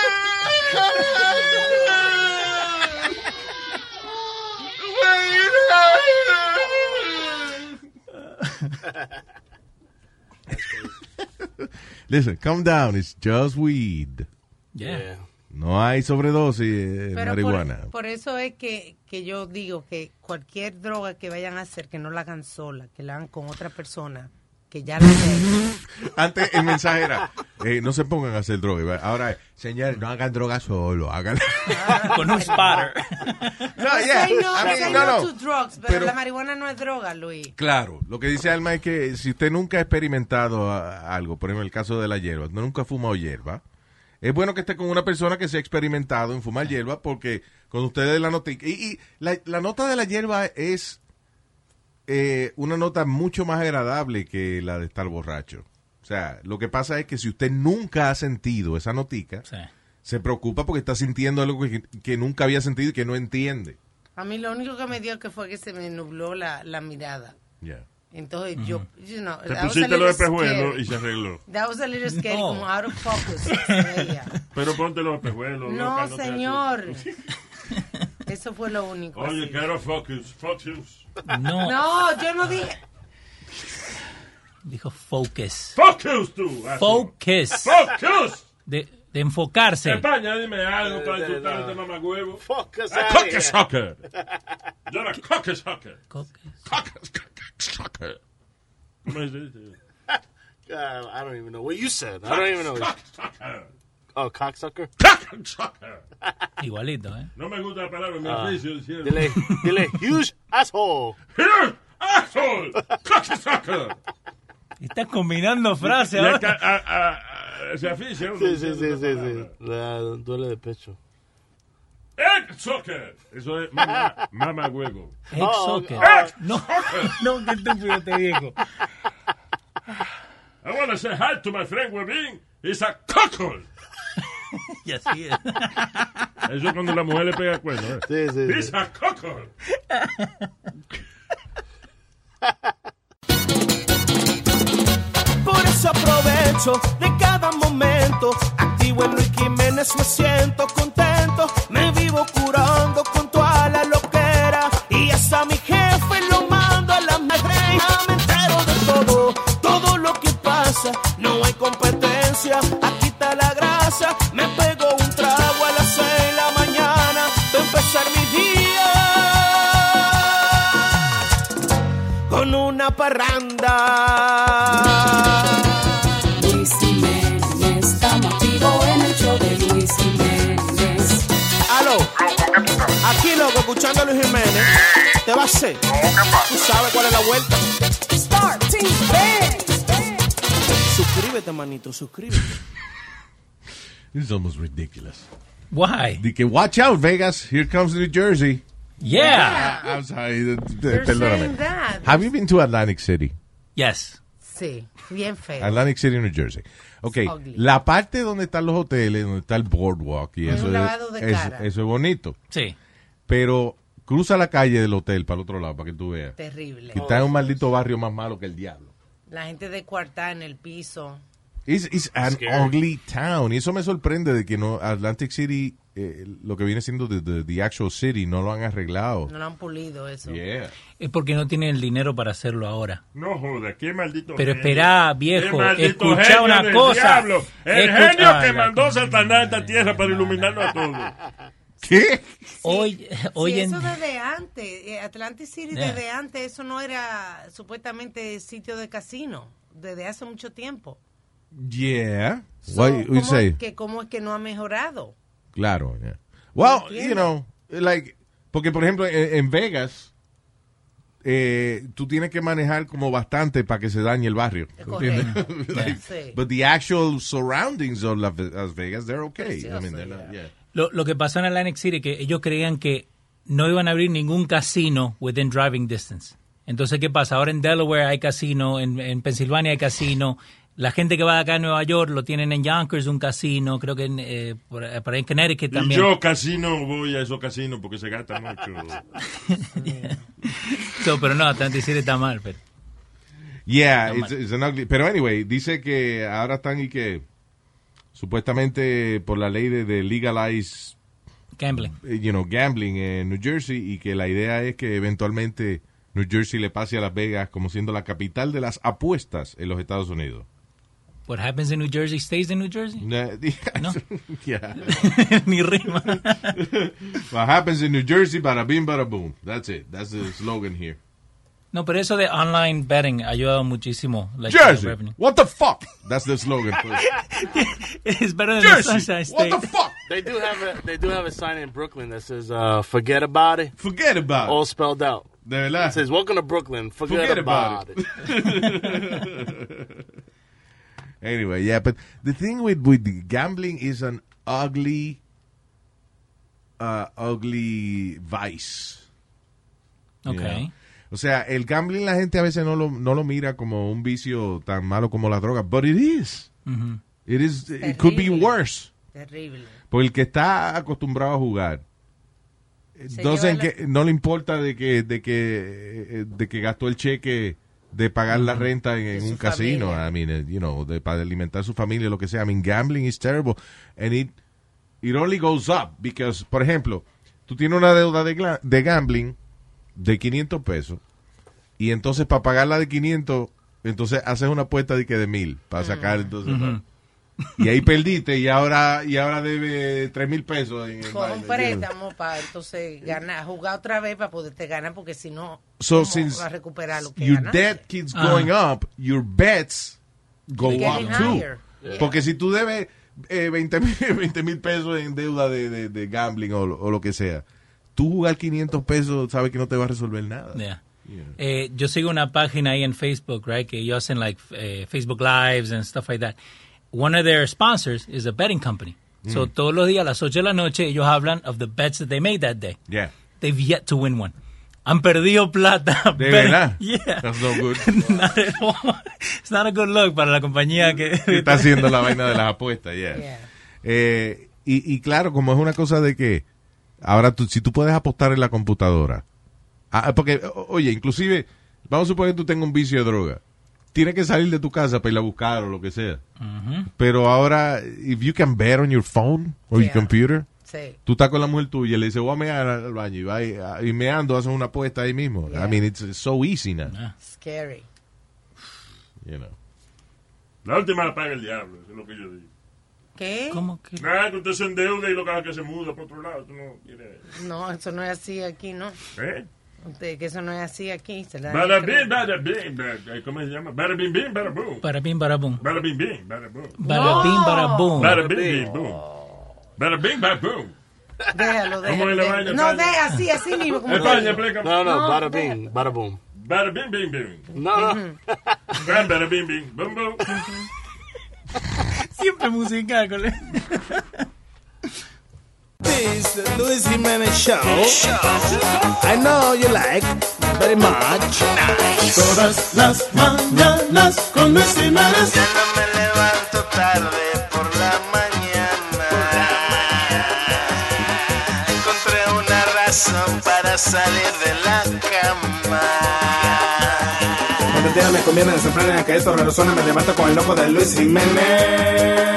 Listen, calm down. It's just weed. Yeah. No hay sobredosis de Pero marihuana. Por, por eso es que, que yo digo que cualquier droga que vayan a hacer, que no la hagan sola, que la hagan con otra persona que ya lo sé. Antes el mensaje era, eh, no se pongan a hacer droga. Ahora, señores, no hagan droga solo, hagan... Con un spotter. No, Say yeah. no, I mean, say no, no no. drugs, pero, Pero- la marihuana no es droga, Luis. Claro, lo que dice Alma es que si usted nunca ha experimentado a- algo, por ejemplo, el caso de la hierba, no nunca ha fumado hierba, es bueno que esté con una persona que se ha experimentado en fumar hierba porque con ustedes la nota... Y, y la, la nota de la hierba es eh, una nota mucho más agradable que la de estar borracho. O sea, lo que pasa es que si usted nunca ha sentido esa notica, se preocupa porque está sintiendo algo que, que nunca había sentido y que no entiende. A mí lo único que me dio que fue que se me nubló la, la mirada. Yeah. Entonces yo, you know, Te pusiste los espejuelos y se arregló. That was a little scary, No. como out of focus. Pero ponte los espejuelos. No, loca, te señor. Eso fue lo único. Oye, quiero focus, focus. No, No, yo no dije. dijo focus. Focus tú. Focus. Focus. De, de enfocarse. España, dime algo para insultar a este mamagüevo. Focus cocker here. sucker. You're a cocker sucker. Cocker. Cocker sucker. ¿Cómo es eso? God, I don't even know what you said. I don't even know. Cocksucker. Oh, cocksucker. Cocksucker. Igualito, ¿eh? No me gusta la palabra, me Ah, oficio diciendo. dile, dile, huge asshole. Here, asshole, cocksucker. Estás combinando frases ahora. acá, a- a- a- se aficia uno Sí, sí, sí, sí, sí. Duele de pecho. Egg sucker. Eso es mamá, mamá huevo. Egg Oh, sucker. Egg No, no, qué estúpido te digo. I want to say hi to my friend Webin. He's a cockle. Y así es. Eso es cuando la mujer le pega cuerno, ¿eh? Sí, sí, He's sí. a. Por eso aprovecho de cada momento. Activo en Luis Jiménez, me siento contento. Me vivo curando parranda. Luis Jiménez, estamos activos en el show de Luis Jiménez. Aló, aquí loco, escuchando a Luis Jiménez. ¿Te va a hacer? ¿Tú sabes cuál es la vuelta? Start Team Band. Suscríbete, manito, suscríbete. This is almost ridiculous. Why? De que, watch out, Vegas, here comes New Jersey. Yeah. I'm sorry, perdóname. that. Have you been to Atlantic City? Yes. Sí, bien feo. Atlantic City, New Jersey. Ok, It's ugly. la parte donde están los hoteles, donde está el boardwalk y Es eso, un lavado de eso, cara. eso es bonito. Sí. Pero cruza la calle del hotel para el otro lado para que tú veas. Terrible. Que está en un maldito barrio más malo que el diablo. La gente de cuarta en el piso. It's, it's an ugly town. Y eso me sorprende de que no Atlantic City, eh, lo que viene siendo the, the- the actual city, no lo han arreglado. No lo han pulido eso. Yeah. Es porque no tienen el dinero para hacerlo ahora. No joda, qué maldito Pero esperá, viejo, escuchá una del cosa. diablo. El Escucha- genio Ah, que mandó Satanás a esta tierra para iluminarnos a todos. ¿Qué? Hoy, hoy sí, en eso desde antes, eh, Atlantic City Yeah. desde antes, eso no era supuestamente sitio de casino, desde hace mucho tiempo. Yeah. So, What you ¿cómo say? es que cómo es que no ha mejorado? Claro. yeah. Well, you know, like, porque por ejemplo en, en Vegas, eh, tú tienes que manejar como bastante para que se dañe el barrio. Like, Sí. But the actual surroundings of Las Vegas, they're okay. I mean, they're not- yeah. Lo, lo que pasó en Atlantic City que ellos creían que no iban a abrir ningún casino within driving distance. Entonces, ¿qué pasa? Ahora en Delaware hay casino, en, en Pensilvania hay casino. La gente que va de acá a Nueva York lo tienen en Yonkers, un casino. Creo que en, eh, por, por ahí en Connecticut Y también. yo casi no voy a esos casinos porque se gasta mucho. So, pero no, Atlantic City está mal. Pero. Yeah, Está it's, it's an ugly- Pero anyway, dice que ahora están y que supuestamente por la ley de, de legalize, Gambling. eh, you know, gambling en New Jersey y que la idea es que eventualmente New Jersey le pase a Las Vegas como siendo la capital de las apuestas en los Estados Unidos. What happens in New Jersey stays in New Jersey. No. yeah. Ni rima. What happens in New Jersey, bada bing, bada boom. That's it. That's the slogan here. No, pero eso de online betting ha ayudado muchísimo. like, Jersey, revenue. what the fuck? That's the slogan. pues. It's better than Jersey, the Sunshine what State. the fuck? They do have a they do have a sign in Brooklyn that says uh, "Forget about it." Forget about it. All spelled out. De verdad. It says "Welcome to Brooklyn." Forget, Forget about, about it. Anyway, yeah, but the thing with with gambling is an ugly, uh, ugly vice. you Okay. know? O sea, el gambling la gente a veces no lo, no lo mira como un vicio tan malo como la droga, but it is. Ujú. It is. It could be worse. Terrible. Porque el que está acostumbrado a jugar, la- no le importa de que, de que, eh, de que gastó el cheque de pagar la renta en, un casino, familia. I mean, eh, you know, de, para alimentar su familia, lo que sea. I mean, gambling is terrible. And it, it only goes up because, por ejemplo, tú tienes una deuda de, de gambling de 500 pesos y entonces para pagar la de 500, entonces haces una apuesta de que de mil para sacar entonces... Y ahí perdiste y ahora y ahora debe tres mil pesos. En el Con baile, un préstamo para entonces ganar, jugar otra vez para poderte ganar, porque si no, So ¿cómo since vas a recuperar lo que your ganaste? debt keeps Ah. going up, your bets go up too. Yeah. Porque si tú debes eh, 20 mil pesos en deuda de, de, de gambling o, lo- o lo que sea, tú jugar 500 pesos sabes que no te va a resolver nada. Yeah. Eh, yo sigo una página ahí en Facebook, right, que ellos hacen like eh, Facebook Lives and stuff like that. One of their sponsors is a betting company. So Mm. todos los días a las 8 de la noche ellos hablan of the bets that they made that day. Yeah. They've yet to win one. Han perdido plata. De betting- verdad. Yeah. That's no good. Not at all. It's not a good look para la compañía que está haciendo la vaina de las apuestas, yeah. Eh, y, y claro, como es una cosa de que ahora tú, si tú puedes apostar en la computadora, ah, porque, oye, inclusive, vamos a suponer que tú tengas un vicio de droga, tienes que salir de tu casa para ir a buscar o lo que sea. Pero ahora, if you can bet on your phone or your Yeah. computer, Sí. tú estás con la mujer tuya y le dices, voy a mear al baño y, va y, y meando, haces una apuesta ahí mismo. I mean, it's so easy now. Scary. You know. La última la paga el diablo, eso es lo que yo digo. ¿Qué? ¿Cómo que? Nada, que usted se endeuda y lo que hace es que se muda para otro lado. Tú no quieres. No, eso no es así aquí, ¿no? ¿Eh? Usted, que eso no es así aquí. Se la Bada bing, bada bing. bada- ¿Cómo se llama? Bada bing, bing, bada boom. Para bim, para boom. Bada bing, bing, bada boom. Bada bing, bada boom. Bada bing, bing, boom. Bada bing, bada boom. Déjalo, ¿Cómo es déjalo. la déjalo. vaina, No, así, así mismo. Como España, explica. No, no. Bada bing, bing, bing. No, no. Bada bing, bing, boom, boom. Siempre musical. con- This the Luis Jimenez Show. I know you like very much. Todas las mañanas con Luis Jimenez. Ya no me levanto tarde por la mañana. Encontré una razón para salir de la cama. Cuando el día me conviene desenfrenar que esto resuena, me levanto con el loco de Luis Jiménez.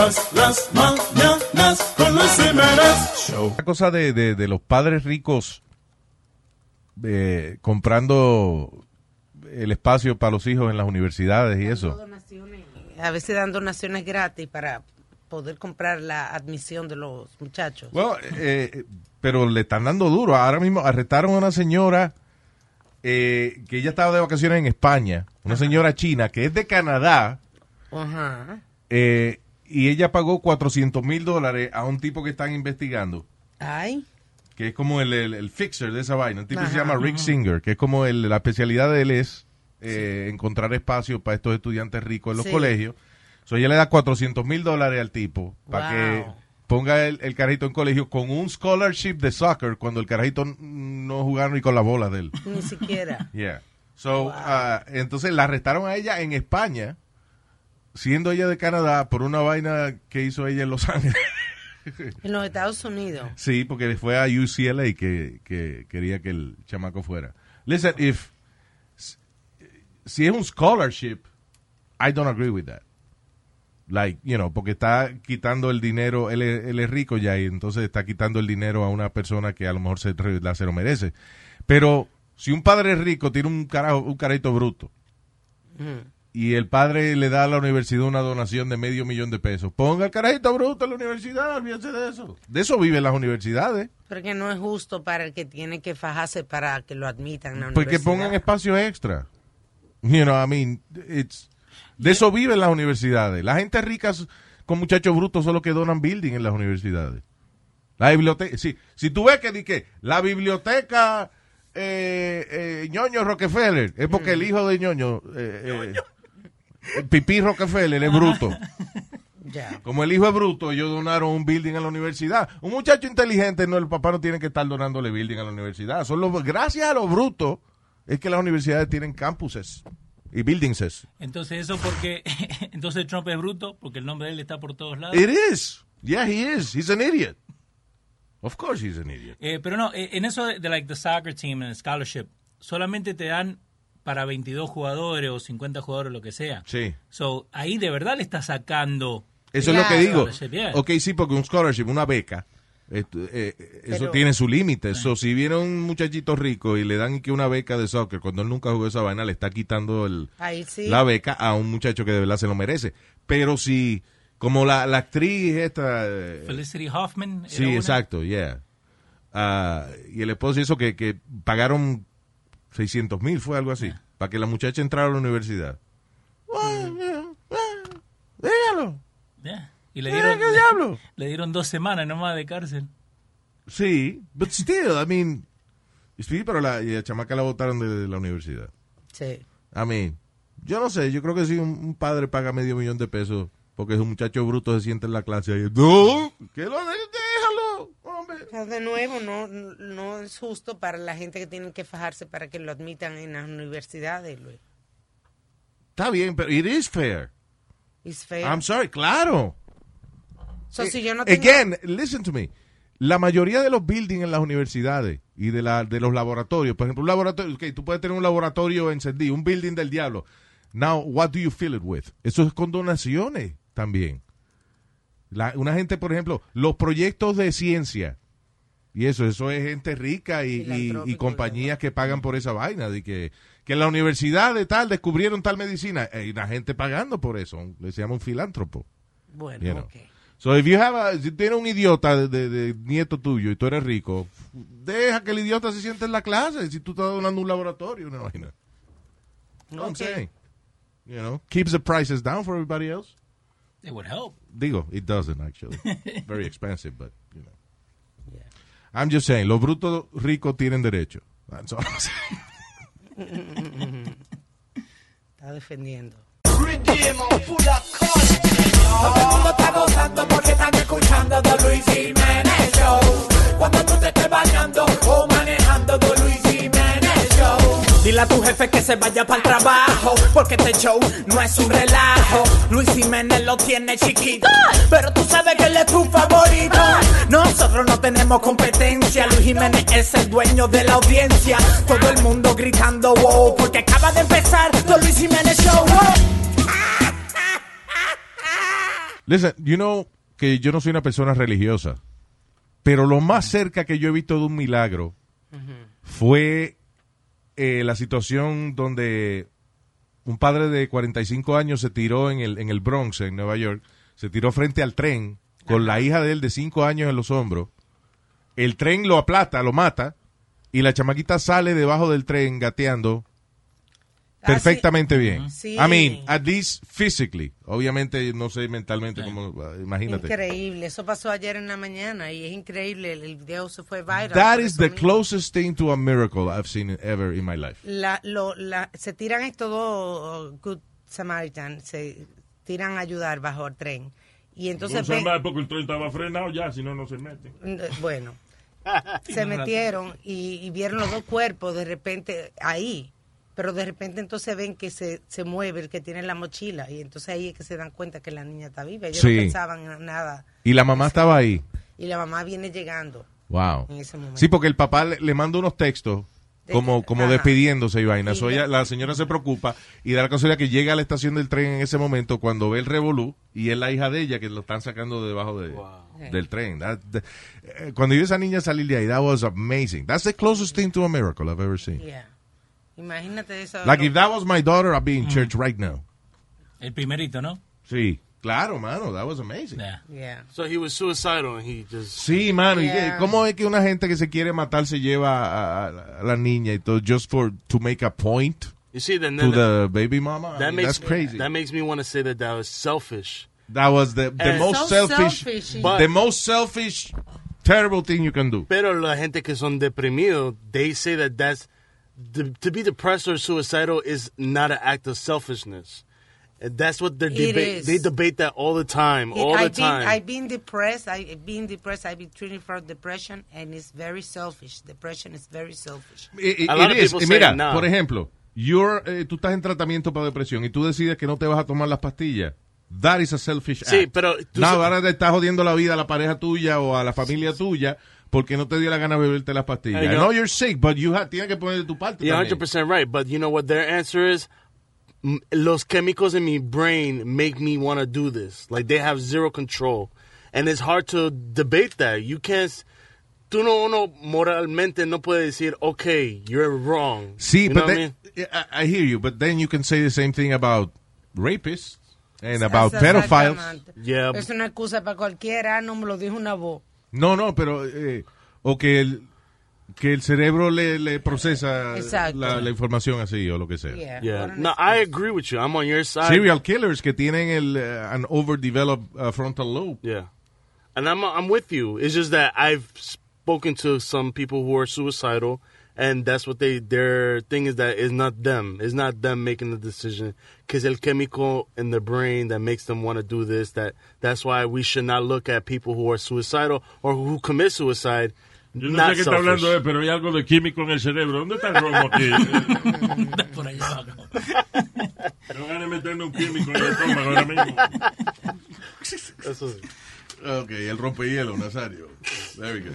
Todas las mañanas con Luis Jiménez. Show. Una cosa de, de- de los padres ricos eh, comprando el espacio para los hijos en las universidades y eso. A veces dan donaciones gratis para poder comprar la admisión de los muchachos. Bueno, eh, pero le están dando duro. Ahora mismo arrestaron a una señora eh, que ella estaba de vacaciones en España, una señora china que es de Canadá Ajá. eh, y ella pagó 400 mil dólares a un tipo que están investigando. Ay. que es como el, el- el fixer de esa vaina. Un tipo que se llama Rick. Singer, que es como el- la especialidad de él es eh, encontrar espacio para estos estudiantes ricos en los Sí. colegios. So ella le da 400 mil dólares al tipo para Wow. que ponga el, el carajito en colegio con un scholarship de soccer cuando el carajito no jugaron ni con la bola de él. Ni siquiera. Yeah. So, ah, entonces la arrestaron a ella en España, siendo ella de Canadá, por una vaina que hizo ella en Los Ángeles. En los Estados Unidos. Sí, porque fue a UCLA que, que quería que el chamaco fuera. Listen, if si es un scholarship, I don't agree with that. Like, you know, porque está quitando el dinero, él es, él es rico ya y entonces está quitando el dinero a una persona que a lo mejor se, la- se lo merece. Pero si un padre rico tiene un carajo, un carajito bruto, y el padre le da a la universidad una donación de medio millón de pesos. Ponga el carajito bruto a la universidad, olvídese de eso. De eso viven las universidades. Pero que no es justo para el que tiene que fajarse para que lo admitan la Porque universidad. pongan espacio extra. You know, I mean, it's, de eso viven las universidades. La gente rica con muchachos brutos son los que donan building en las universidades. La biblioteca, sí, si tú ves que, di que la biblioteca eh, eh, ñoño Rockefeller, es porque el hijo de ñoño, eh, eh, Pipí Rockefeller es bruto. Ya. Como el hijo es bruto, ellos donaron un building a la universidad. Un muchacho inteligente, no, el papá no tiene que estar donándole building a la universidad. Son los, gracias a los brutos es que las universidades tienen campuses y buildingses. Entonces, eso porque. Entonces, Trump es bruto, porque el nombre de él está por todos lados. It is. Yeah, he is. He's an idiot. Of course he's an idiot. Eh, pero no, eh, en eso de, de, like the soccer team and scholarship, solamente te dan para 22 jugadores o 50 jugadores, lo que sea. Sí. So, ahí de verdad le está sacando. Eso es lo que digo. Ok, sí, porque un scholarship, una beca, esto, eh, eh, eso Pero- tiene su límite. So, si viene un muchachito rico y le dan que una beca de soccer, cuando él nunca jugó esa vaina, le está quitando el, Ahí sí. la beca a un muchacho que de verdad se lo merece. Pero si, como la, la actriz esta... eh, Felicity Hoffman. Sí, una. exacto, yeah. Ah, y el esposo hizo que, que pagaron 600 mil, fue algo así, para que la muchacha entrara a la universidad. Dígalo. Yeah. Y le dieron, ¿qué le dieron dos semanas nomás de cárcel. Sí, but still, I mean, sí, pero la, y la chamaca la votaron de, la universidad. Sí. I mean, yo no sé, yo creo que si un, un padre paga medio millón de pesos porque es un muchacho bruto se siente en la clase ahí, no, que lo de- hombre. De nuevo, no, no es justo para la gente que tiene que fajarse para que lo admitan en las universidades, Luis. Está bien, pero it is fair. It's fair. I'm sorry, claro. So, si yo no tengo- Again, listen to me. La mayoría de los buildings en las universidades y de, la, de los laboratorios, por ejemplo, un laboratorio, ok, tú puedes tener un laboratorio encendido, un building del diablo. Now, what do you fill it with? Eso es con donaciones también. La- una gente, por ejemplo, los proyectos de ciencia, y eso, eso es gente rica y, y- y compañías que pagan por esa vaina, de que, que en la universidad de tal descubrieron tal medicina, hay una gente pagando por eso, le se llama un filántropo. Bueno, You know. ok. So if you have a- si tienes un idiota de, de- de nieto tuyo y tú eres rico, deja que el idiota se siente en la clase si tú estás donando un laboratorio, una vaina. No, I'm Ok. saying. You know, keeps the prices down for everybody else. It would help. Digo, it doesn't actually. Very expensive, but you know. I'm just saying, los brutos ricos tienen derecho. That's all I'm saying. Está defendiendo. Todo el mundo está gozando porque están escuchando The Luis Jiménez Show. Cuando tú te estés bañando o manejando The Luis Jiménez. Dile a tu jefe que se vaya para el trabajo, porque este show no es un relajo. Luis Jiménez lo tiene chiquito, pero tú sabes que él es tu favorito. Nosotros no tenemos competencia, Luis Jiménez es el dueño de la audiencia. Todo el mundo gritando wow, porque acaba de empezar The Luis Jiménez Show. wow. Listen, you know que yo no soy una persona religiosa, pero lo más cerca que yo he visto de un milagro fue eh, la situación donde un padre de 45 años se tiró en el, en el Bronx, en Nueva York, se tiró frente al tren con la hija de él de 5 años en los hombros. El tren lo aplata, lo mata, y la chamaquita sale debajo del tren gateando perfectamente bien. Sí. I mean, at least physically. Obviamente, no sé mentalmente cómo, imagínate. Increíble. Eso pasó ayer en la mañana y es increíble. El, video se fue viral. That is the mismo. closest thing to a miracle I've seen ever in my life. La, lo, la, se tiran estos dos uh, Good Samaritan, se tiran a ayudar bajo el tren. Y entonces No ven- porque el tren estaba frenado ya, si no, no se mete. Bueno, se metieron y, y vieron los dos cuerpos de repente ahí. Pero de repente entonces ven que se, se mueve el que tiene la mochila y entonces ahí es que se dan cuenta que la niña está viva. Ellos Sí. no pensaban en nada. Y la mamá estaba ahí. Y la mamá viene llegando. Wow. En ese momento. Sí, porque el papá le, le manda unos textos como, como Ajá. despidiéndose y vaina. La señora se preocupa y da la casualidad que llega a la estación del tren en ese momento cuando ve el revolú y es la hija de ella que lo están sacando debajo de, del tren. That- that- eh, cuando vio a esa niña salir de ahí, that was amazing. That's the closest thing to a miracle I've ever seen. Yeah. Imagínate eso. Like if that was my daughter, I'd be in mm. church right now. El primerito, ¿no? Sí, claro, mano, that was amazing. Yeah. yeah. So he was suicidal and he just. Sí, mano, ¿y qué- Yeah. ¿cómo es que una gente que se quiere matar se lleva a, a- a la niña y todo just for to make a point You see, then, to then the baby mama? I that mean, makes that's crazy. That makes me want to say that that was selfish. That was the, the And- most So selfish, selfish. But- the most selfish, terrible thing you can do. Pero la gente que son deprimidos, they say that that's the, to be depressed or suicidal is not an act of selfishness. And that's what they It debate. They debate that all the time, all the I've been, time. I've been depressed. I've been depressed. I've been treated for depression, and it's very selfish. Depression is very selfish. It- A lot it of is. people Y say mira, no. por ejemplo, you're, eh, tú estás en tratamiento para depresión y tú decides que no te vas a tomar las pastillas. That is a selfish Sí, act. pero tú no, ahora le estás jodiendo la vida a la pareja tuya o a la familia tuya porque no te dio la gana de beberte las pastillas. I know you're sick, but you have, tienes que poner de tu parte You're también. 100% right. But you know what their answer is? Los chemicals in my brain make me want to do this. Like they have zero control. And it's hard to debate that. You can't. Tú no, uno moralmente no puede decir, okay, you're wrong. Sí, You but then, mean? I, I hear you, but then you can say the same thing about rapists and about pedophiles. Yeah. Es una excusa para cualquiera. No me lo dijo una voz. No, no, pero eh, o que el que el cerebro le, le procesa la, la información así o lo que sea. Yeah. Yeah. No, I agree with you. I'm on your side. Serial killers que tienen el eh, an overdeveloped uh, frontal lobe. Yeah. And I'm I'm with you. It's just that I've spoken to some people who are suicidal and that's what they their thing is that it's not them. It's not them making the decision cuz el chemical in the brain that makes them want to do this that that's why we should not look at people who are suicidal or who commit suicide Yo no not sé qué está selfish. hablando, eh, pero hay algo de químico en el cerebro. ¿Dónde está el romo aquí? Por allá abajo. No van a meterme un químico en el estómago ahora mismo. Ok, el rompehielo, Nazario. Very good.